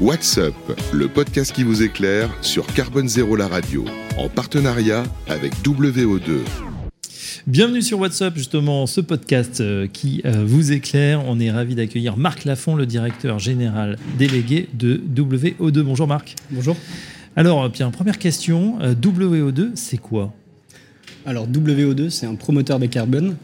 What's Up, le podcast qui vous éclaire sur Carbone Zéro la radio, en partenariat avec WO2. Bienvenue sur WhatsApp, justement, ce podcast euh, qui euh, vous éclaire. On est ravi d'accueillir Marc Lafont, le directeur général délégué de WO2. Bonjour Marc. Bonjour. Alors, bien, première question, euh, WO2, c'est quoi? Alors, WO2, c'est un promoteur bas carbone.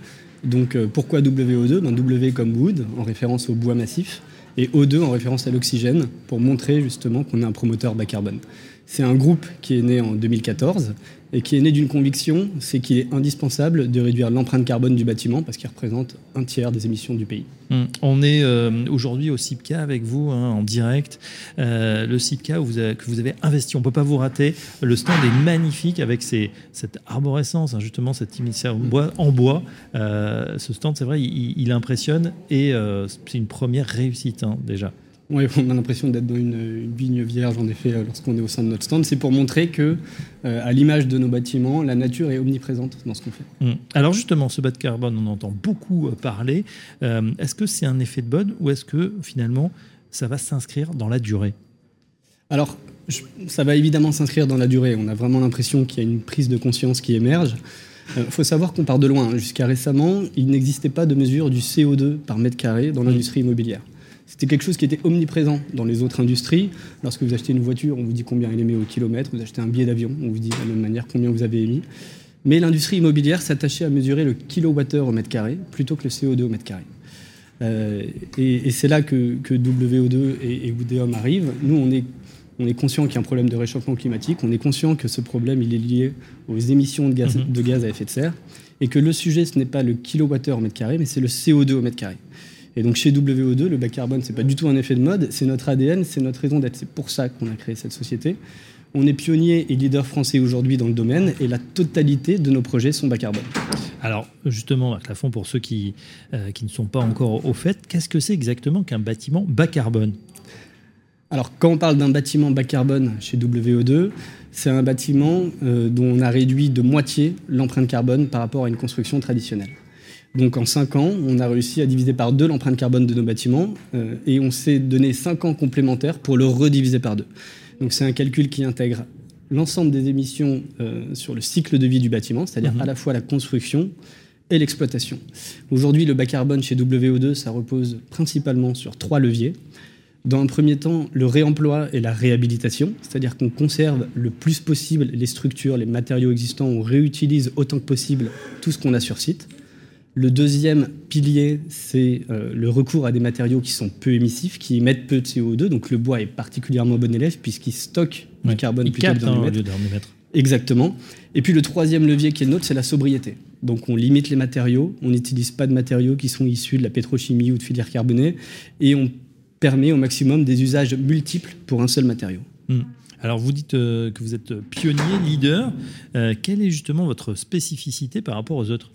Donc, pourquoi WO2 ben, W comme wood, en référence au bois massif et O2 en référence à l'oxygène, pour montrer justement qu'on est un promoteur bas carbone. C'est un groupe qui est né en 2014 et qui est né d'une conviction, c'est qu'il est indispensable de réduire l'empreinte carbone du bâtiment parce qu'il représente un tiers des émissions du pays. Hum, on est euh, aujourd'hui au CIPCA avec vous hein, en direct. Euh, le CIPCA où vous avez, que vous avez investi, on ne peut pas vous rater. Le stand est magnifique avec cette arborescence, hein, justement cette en bois. En bois. Euh, ce stand, c'est vrai, il, impressionne et c'est une première réussite hein, déjà. Oui, on a l'impression d'être dans une, vigne vierge, en effet, euh, lorsqu'on est au sein de notre stand. C'est pour montrer que, euh, à l'image de nos bâtiments, la nature est omniprésente dans ce qu'on fait. Mmh. Alors justement, ce bas de carbone, on entend beaucoup euh, parler. est-ce que c'est un effet de bonne ou est-ce que finalement, ça va s'inscrire dans la durée? Alors, ça va évidemment s'inscrire dans la durée. On a vraiment l'impression qu'il y a une prise de conscience qui émerge. Il faut savoir qu'on part de loin. Jusqu'à récemment, il n'existait pas de mesure du CO2 par mètre carré dans mmh. l'industrie immobilière. C'était quelque chose qui était omniprésent dans les autres industries. Lorsque vous achetez une voiture, on vous dit combien elle émet au kilomètre. Vous achetez un billet d'avion, on vous dit de la même manière combien vous avez émis. Mais l'industrie immobilière s'attachait à mesurer le kilowattheure au mètre carré plutôt que le CO2 au mètre carré. Euh, et, c'est là que, WO2 et, et arrivent. Nous, on est, on est conscient qu'il y a un problème de réchauffement climatique. On est conscient que ce problème il est lié aux émissions de gaz, mm-hmm. de gaz à effet de serre. Et que le sujet, ce n'est pas le kilowattheure au mètre carré, mais c'est le CO2 au mètre carré. Et donc chez WO2, le bas carbone, c'est pas du tout un effet de mode, c'est notre ADN, c'est notre raison d'être. C'est pour ça qu'on a créé cette société. On est pionnier et leader français aujourd'hui dans le domaine et la totalité de nos projets sont bas carbone. Alors justement, Marc Lafont, pour ceux qui, euh, qui ne sont pas encore au fait, qu'est-ce que c'est exactement qu'un bâtiment bas carbone? Alors, quand on parle d'un bâtiment bas carbone chez WO2, c'est un bâtiment euh, dont on a réduit de moitié l'empreinte carbone par rapport à une construction traditionnelle. Donc en 5 ans, on a réussi à diviser par deux l'empreinte carbone de nos bâtiments euh, et on s'est donné 5 ans complémentaires pour le rediviser par deux. Donc c'est un calcul qui intègre l'ensemble des émissions euh, sur le cycle de vie du bâtiment, c'est-à-dire mhm. à la fois la construction et l'exploitation. Aujourd'hui, le bas carbone chez WO2, ça repose principalement sur trois leviers. Dans un premier temps, le réemploi et la réhabilitation, c'est-à-dire qu'on conserve le plus possible les structures, les matériaux existants, on réutilise autant que possible tout ce qu'on a sur site. Le deuxième pilier, c'est euh, le recours à des matériaux qui sont peu émissifs, qui émettent peu de CO2. Donc le bois est particulièrement bon élève puisqu'il stocke du carbone plutôt que d'en émettre. Exactement. Et puis le troisième levier qui est le nôtre, c'est la sobriété. Donc on limite les matériaux, on n'utilise pas de matériaux qui sont issus de la pétrochimie ou de filières carbonées, et on permet au maximum des usages multiples pour un seul matériau. Hmm. Alors vous dites euh, que vous êtes pionnier, leader. Euh, quelle est justement votre spécificité par rapport aux autres?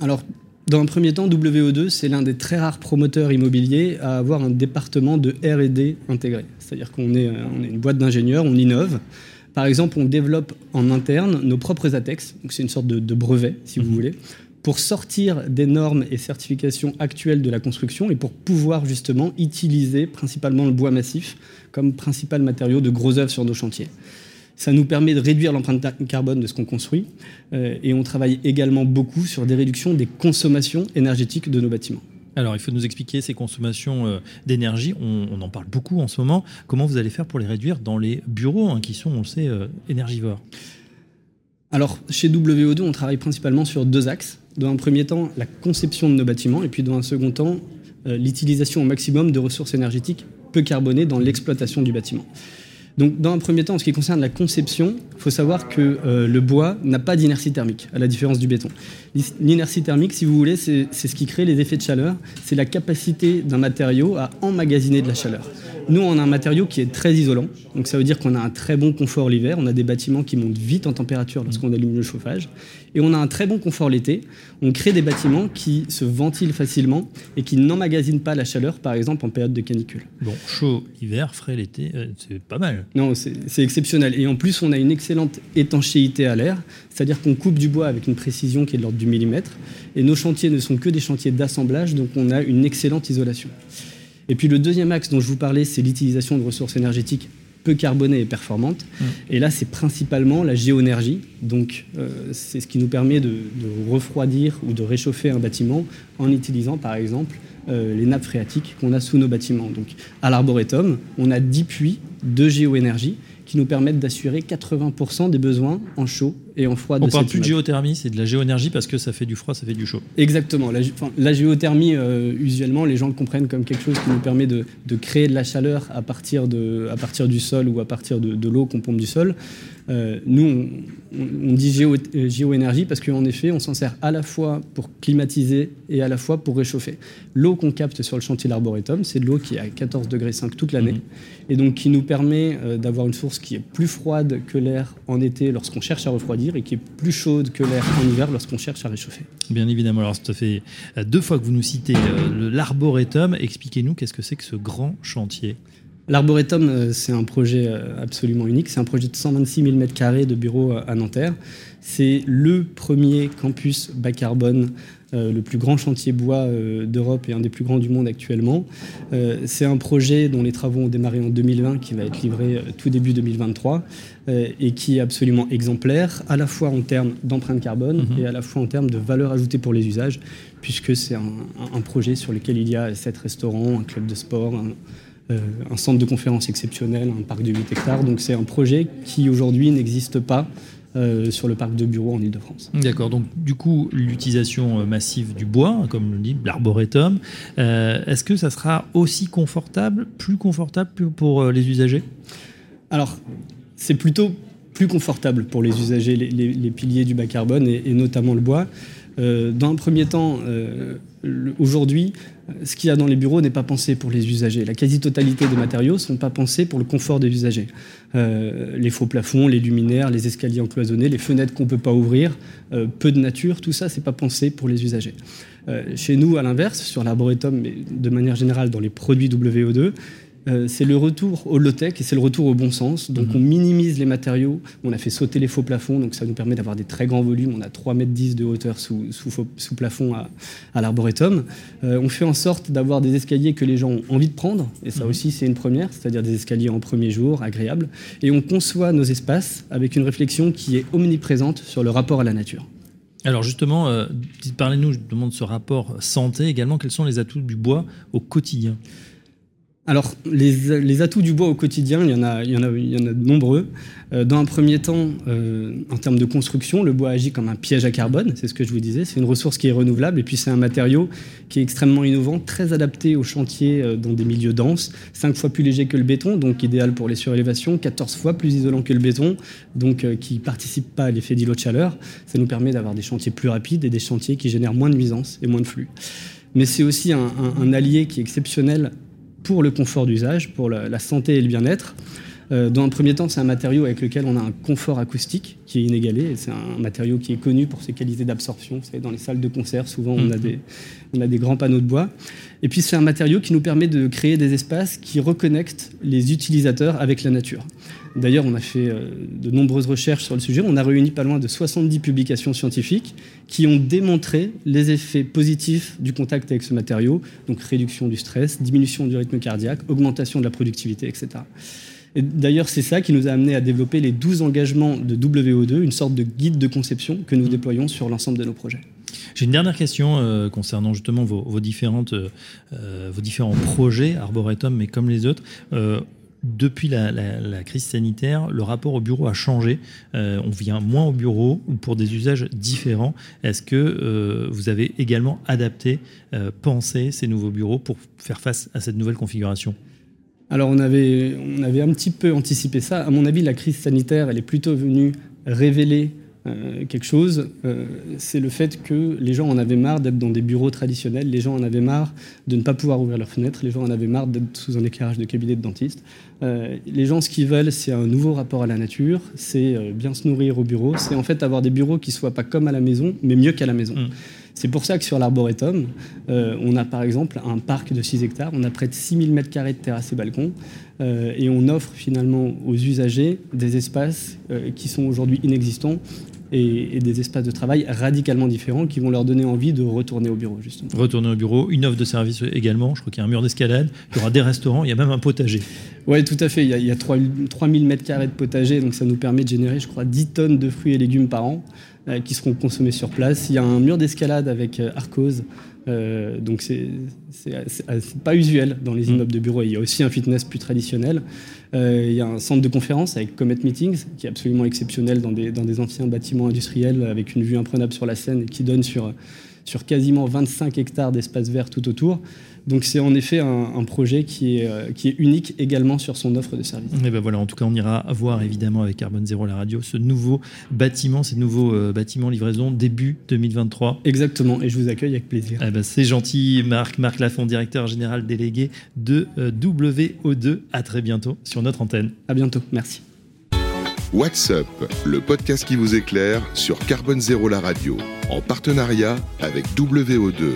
Alors, dans un premier temps, WO2, c'est l'un des très rares promoteurs immobiliers à avoir un département de RD intégré. C'est-à-dire qu'on est, on est une boîte d'ingénieurs, on innove. Par exemple, on développe en interne nos propres ATEX, donc c'est une sorte de, brevet, si vous mhm. voulez, pour sortir des normes et certifications actuelles de la construction et pour pouvoir justement utiliser principalement le bois massif comme principal matériau de gros œuvres sur nos chantiers. Ça nous permet de réduire l'empreinte carbone de ce qu'on construit. Euh, et on travaille également beaucoup sur des réductions des consommations énergétiques de nos bâtiments. Alors, il faut nous expliquer ces consommations euh, d'énergie. On, en parle beaucoup en ce moment. Comment vous allez faire pour les réduire dans les bureaux hein, qui sont, on le sait, euh, énergivores? Alors, chez WO2, on travaille principalement sur deux axes. Dans un premier temps, la conception de nos bâtiments, et puis dans un second temps, l'utilisation au maximum de ressources énergétiques peu carbonées dans l'exploitation du bâtiment. Donc, dans un premier temps, en ce qui concerne la conception, il faut savoir que euh, le bois n'a pas d'inertie thermique, à la différence du béton. L'inertie thermique, si vous voulez, c'est ce qui crée les effets de chaleur. C'est la capacité d'un matériau à emmagasiner de la chaleur. Nous, on a un matériau qui est très isolant. Donc, ça veut dire qu'on a un très bon confort l'hiver. On a des bâtiments qui montent vite en température lorsqu'on allume le chauffage. Et on a un très bon confort l'été. On crée des bâtiments qui se ventilent facilement et qui n'emmagasinent pas la chaleur, par exemple, en période de canicule. Bon, chaud hiver, frais l'été, euh, c'est pas mal. Non, c'est exceptionnel. Et en plus, on a une excellente étanchéité à l'air. C'est-à-dire qu'on coupe du bois avec une précision qui est de l'ordre du millimètre. Et nos chantiers ne sont que des chantiers d'assemblage, donc on a une excellente isolation. Et puis le deuxième axe dont je vous parlais, c'est l'utilisation de ressources énergétiques peu carbonées et performantes. Mmh. Et là, c'est principalement la géoénergie. Donc, euh, c'est ce qui nous permet de, refroidir ou de réchauffer un bâtiment en utilisant, par exemple, euh, les nappes phréatiques qu'on a sous nos bâtiments. Donc, à l'Arboretum, on a 10 puits de géoénergie qui nous permettent d'assurer 80% des besoins en chaud et en froid. On parle plus de géothermie, c'est de la géoénergie parce que ça fait du froid, ça fait du chaud. Exactement. La, géothermie, euh, usuellement, les gens le comprennent comme quelque chose qui nous permet de, créer de la chaleur à partir, de, à partir du sol ou à partir de, de l'eau qu'on pompe du sol. Euh, nous, on, dit géo, euh, géoénergie parce qu'en effet, on s'en sert à la fois pour climatiser et à la fois pour réchauffer. L'eau qu'on capte sur le chantier l'Arboretum, c'est de l'eau qui est à 14 degrés 5 toute l'année, mhm. et donc qui nous permet d'avoir une source qui est plus froide que l'air en été lorsqu'on cherche à refroidir, et qui est plus chaude que l'air en hiver lorsqu'on cherche à réchauffer. Bien évidemment. Alors, ça fait deux fois que vous nous citez l'Arboretum. Expliquez-nous qu'est-ce que c'est que ce grand chantier L'Arboretum, euh, c'est un projet euh, absolument unique. C'est un projet de 126 000 m2 de bureaux euh, à Nanterre. C'est le premier campus bas carbone, le plus grand chantier bois d'Europe et un des plus grands du monde actuellement. c'est un projet dont les travaux ont démarré en 2020, qui va être livré tout début 2023 et qui est absolument exemplaire, à la fois en termes d'empreinte carbone mhm. et à la fois en termes de valeur ajoutée pour les usages, puisque c'est un, un, projet sur lequel il y a sept restaurants, un club de sport, un, euh, un centre de conférence exceptionnel, un parc de 8 hectares. Donc c'est un projet qui aujourd'hui n'existe pas euh, sur le parc de bureaux en Ile-de-France. D'accord, donc du coup, l'utilisation euh, massive du bois, hein, comme le dit l'arboretum, est-ce que ça sera aussi confortable, plus confortable pour les usagers? Alors, c'est plutôt plus confortable pour les usagers, les, piliers du bas carbone et, et notamment le bois. Dans un premier temps, aujourd'hui, ce qu'il y a dans les bureaux n'est pas pensé pour les usagers. La quasi-totalité des matériaux ne sont pas pensés pour le confort des usagers. Euh, les faux plafonds, les luminaires, les escaliers encloisonnés, les fenêtres qu'on ne peut pas ouvrir, euh, peu de nature, tout ça, c'est pas pensé pour les usagers. Euh, chez nous, à l'inverse, sur l'Arboretum, mais de manière générale dans les produits WO2, euh, c'est le retour au low-tech et c'est le retour au bon sens. Donc mhm. on minimise les matériaux, on a fait sauter les faux plafonds, donc ça nous permet d'avoir des très grands volumes. On a 3,10 mètres de hauteur sous, sous, plafond à, l'arboretum. Euh, on fait en sorte d'avoir des escaliers que les gens ont envie de prendre, et ça mhm. aussi c'est une première, c'est-à-dire des escaliers en premier jour, agréables. Et on conçoit nos espaces avec une réflexion qui est omniprésente sur le rapport à la nature. Alors justement, euh, parlez-nous de ce rapport santé également. Quels sont les atouts du bois au quotidien? Alors, les, atouts du bois au quotidien, il y en a, il y en a, il y en a de nombreux. Euh, dans un premier temps, euh, en termes de construction, le bois agit comme un piège à carbone, c'est ce que je vous disais. C'est une ressource qui est renouvelable et puis c'est un matériau qui est extrêmement innovant, très adapté aux chantiers euh, dans des milieux denses, 5 fois plus léger que le béton, donc idéal pour les surélévations, 14 fois plus isolant que le béton, donc qui ne participe pas à l'effet d'îlot de chaleur. Ça nous permet d'avoir des chantiers plus rapides et des chantiers qui génèrent moins de nuisances et moins de flux. Mais c'est aussi un, un allié qui est exceptionnel pour le confort d'usage, pour la, santé et le bien-être. Euh, dans un premier temps, c'est un matériau avec lequel on a un confort acoustique qui est inégalé. C'est un matériau qui est connu pour ses qualités d'absorption. Vous savez, dans les salles de concert, souvent, on, a mhm. des, on a des grands panneaux de bois. Et puis, c'est un matériau qui nous permet de créer des espaces qui reconnectent les utilisateurs avec la nature. D'ailleurs, on a fait euh, de nombreuses recherches sur le sujet. On a réuni pas loin de 70 publications scientifiques qui ont démontré les effets positifs du contact avec ce matériau, donc réduction du stress, diminution du rythme cardiaque, augmentation de la productivité, etc. Et d'ailleurs, c'est ça qui nous a amené à développer les 12 engagements de WO2, une sorte de guide de conception que nous déployons sur l'ensemble de nos projets. J'ai une dernière question euh, concernant justement vos, différentes, euh, vos différents projets, Arboretum, mais comme les autres depuis la, crise sanitaire, le rapport au bureau a changé. Euh, on vient moins au bureau ou pour des usages différents. Est-ce que euh, vous avez également adapté, euh, pensé ces nouveaux bureaux pour faire face à cette nouvelle configuration? Alors on avait, on avait un petit peu anticipé ça. À mon avis, la crise sanitaire, elle est plutôt venue révéler euh, quelque chose, euh, c'est le fait que les gens en avaient marre d'être dans des bureaux traditionnels, les gens en avaient marre de ne pas pouvoir ouvrir leurs fenêtres, les gens en avaient marre d'être sous un éclairage de cabinet de dentiste. Euh, les gens, ce qu'ils veulent, c'est un nouveau rapport à la nature, c'est bien se nourrir au bureau, c'est en fait avoir des bureaux qui soient pas comme à la maison, mais mieux qu'à la maison. Mmh. C'est pour ça que sur l'Arboretum, on a par exemple un parc de 6 hectares, on a près de 6000 m2 de terrasses et balcons, et on offre finalement aux usagers des espaces qui sont aujourd'hui inexistants et, des espaces de travail radicalement différents qui vont leur donner envie de retourner au bureau, justement. Retourner au bureau, une offre de service également. Je crois qu'il y a un mur d'escalade, il y aura des restaurants, il y a même un potager. Oui, tout à fait. Il y a, il y a 3000 mètres carrés de potager, donc ça nous permet de générer, je crois, 10 tonnes de fruits et légumes par an euh, qui seront consommés sur place. Il y a un mur d'escalade avec euh, Arcos. Euh, donc c'est pas usuel dans les mmh. immeubles de bureau. Il y a aussi un fitness plus traditionnel. il y a un centre de conférence avec Comet Meetings qui est absolument exceptionnel dans des, dans des anciens bâtiments industriels avec une vue imprenable sur la Seine et qui donne sur, sur quasiment 25 hectares d'espace vert tout autour. Donc c'est en effet un, projet qui est, euh, qui est unique également sur son offre de service. Et ben voilà, en tout cas, on ira voir évidemment avec Carbone Zéro la radio ce nouveau bâtiment, ces nouveaux euh, bâtiments livraison début 2023. Exactement, et je vous accueille avec plaisir. Eh ben, c'est gentil, Marc, Marc Lafont, directeur général délégué de euh, WO2. À très bientôt sur notre antenne. À bientôt, merci. What's Up, le podcast qui vous éclaire sur Carbone Zéro la radio, en partenariat avec WO2.